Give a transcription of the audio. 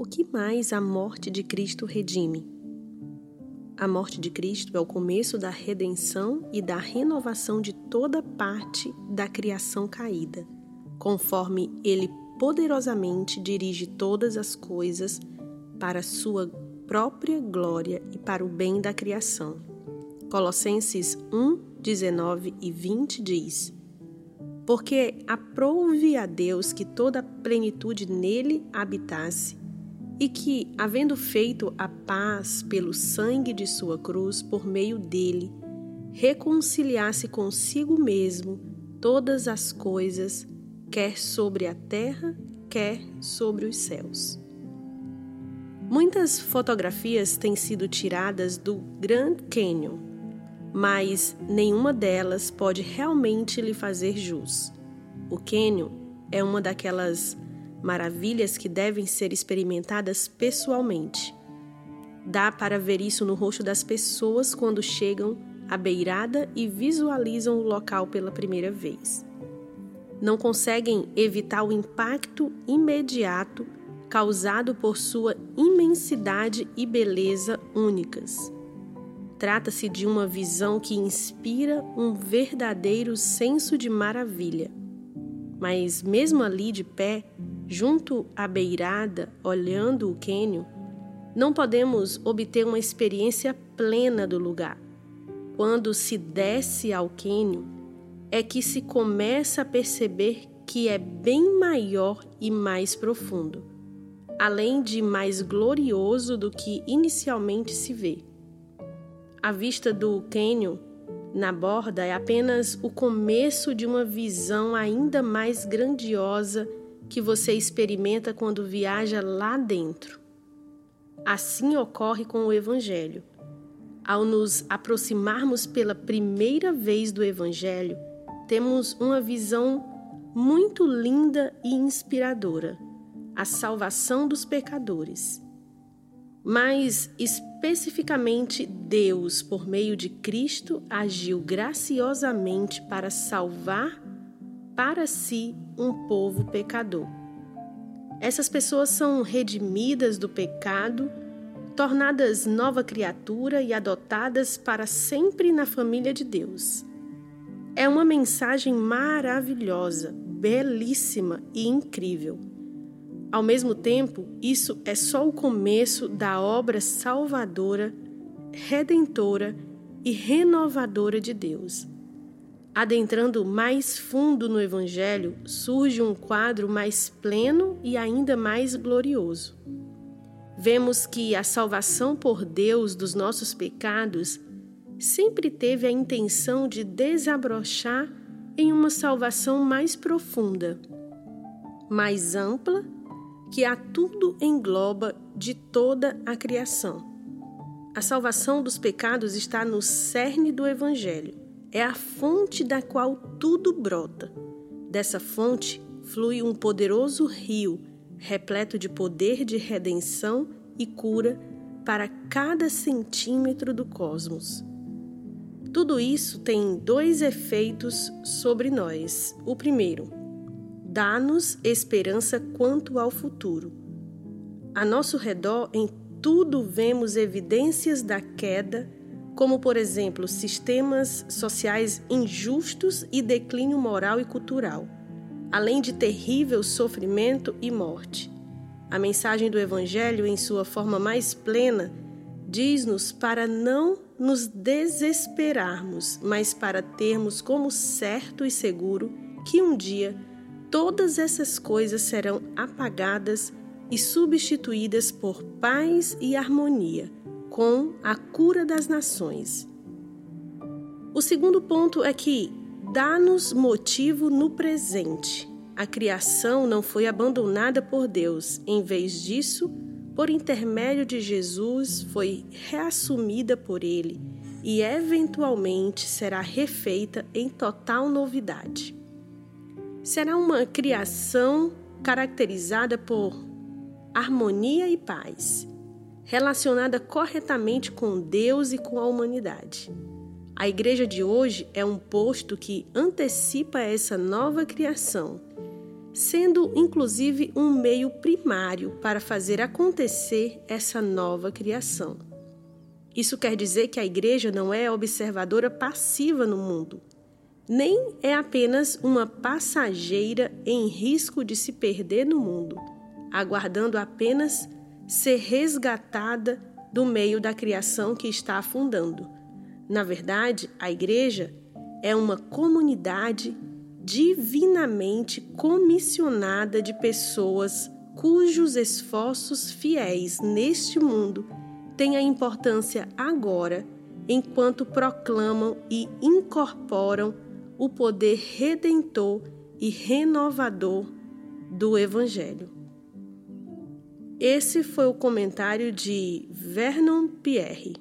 O que mais a morte de Cristo redime? A morte de Cristo é o começo da redenção e da renovação de toda parte da criação caída, conforme ele poderosamente dirige todas as coisas para sua própria glória e para o bem da criação. Colossenses 1, 19 e 20 diz: Porque aprouve a Deus que toda a plenitude nele habitasse, e que, havendo feito a paz pelo sangue de sua cruz por meio dele, reconciliasse consigo mesmo todas as coisas, quer sobre a terra, quer sobre os céus. Muitas fotografias têm sido tiradas do Grand Canyon, mas nenhuma delas pode realmente lhe fazer jus. O Canyon é uma daquelas maravilhas que devem ser experimentadas pessoalmente. Dá para ver isso no rosto das pessoas quando chegam à beirada e visualizam o local pela primeira vez. Não conseguem evitar o impacto imediato causado por sua imensidade e beleza únicas. Trata-se de uma visão que inspira um verdadeiro senso de maravilha. Mas, mesmo ali de pé, junto à beirada, olhando o cânion, não podemos obter uma experiência plena do lugar. Quando se desce ao cânion, é que se começa a perceber que é bem maior e mais profundo além de mais glorioso do que inicialmente se vê. A vista do cânion na borda é apenas o começo de uma visão ainda mais grandiosa que você experimenta quando viaja lá dentro. Assim ocorre com o Evangelho. Ao nos aproximarmos pela primeira vez do Evangelho, temos uma visão muito linda e inspiradora a salvação dos pecadores. Mas, especificamente, Deus, por meio de Cristo, agiu graciosamente para salvar para si um povo pecador. Essas pessoas são redimidas do pecado, tornadas nova criatura e adotadas para sempre na família de Deus. É uma mensagem maravilhosa, belíssima e incrível. Ao mesmo tempo, isso é só o começo da obra salvadora, redentora e renovadora de Deus. Adentrando mais fundo no Evangelho, surge um quadro mais pleno e ainda mais glorioso. Vemos que a salvação por Deus dos nossos pecados sempre teve a intenção de desabrochar em uma salvação mais profunda, mais ampla que a tudo engloba de toda a criação. A salvação dos pecados está no cerne do Evangelho. É a fonte da qual tudo brota. Dessa fonte flui um poderoso rio, repleto de poder de redenção e cura para cada centímetro do cosmos. Tudo isso tem dois efeitos sobre nós. O primeiro, dá-nos esperança quanto ao futuro. A nosso redor, em tudo vemos evidências da queda, como, por exemplo, sistemas sociais injustos e declínio moral e cultural, além de terrível sofrimento e morte. A mensagem do Evangelho, em sua forma mais plena, diz-nos para não nos desesperarmos, mas para termos como certo e seguro que um dia todas essas coisas serão apagadas e substituídas por paz e harmonia, com a cura das nações. O segundo ponto é que dá-nos motivo no presente. A criação não foi abandonada por Deus, em vez disso, por intermédio de Jesus, foi reassumida por Ele e eventualmente será refeita em total novidade será uma criação caracterizada por harmonia e paz, relacionada corretamente com Deus e com a humanidade. A igreja de hoje é um posto que antecipa essa nova criação. sendo inclusive um meio primário para fazer acontecer essa nova criação. Isso quer dizer que a igreja não é observadora passiva no mundo, nem é apenas uma passageira em risco de se perder no mundo, aguardando apenas ser resgatada do meio da criação que está afundando. Na verdade, a igreja é uma comunidade divinamente comissionada de pessoas cujos esforços fiéis neste mundo têm a importância agora, enquanto proclamam e incorporam o poder redentor e renovador do Evangelho. Esse foi o comentário de Vernon Pierre.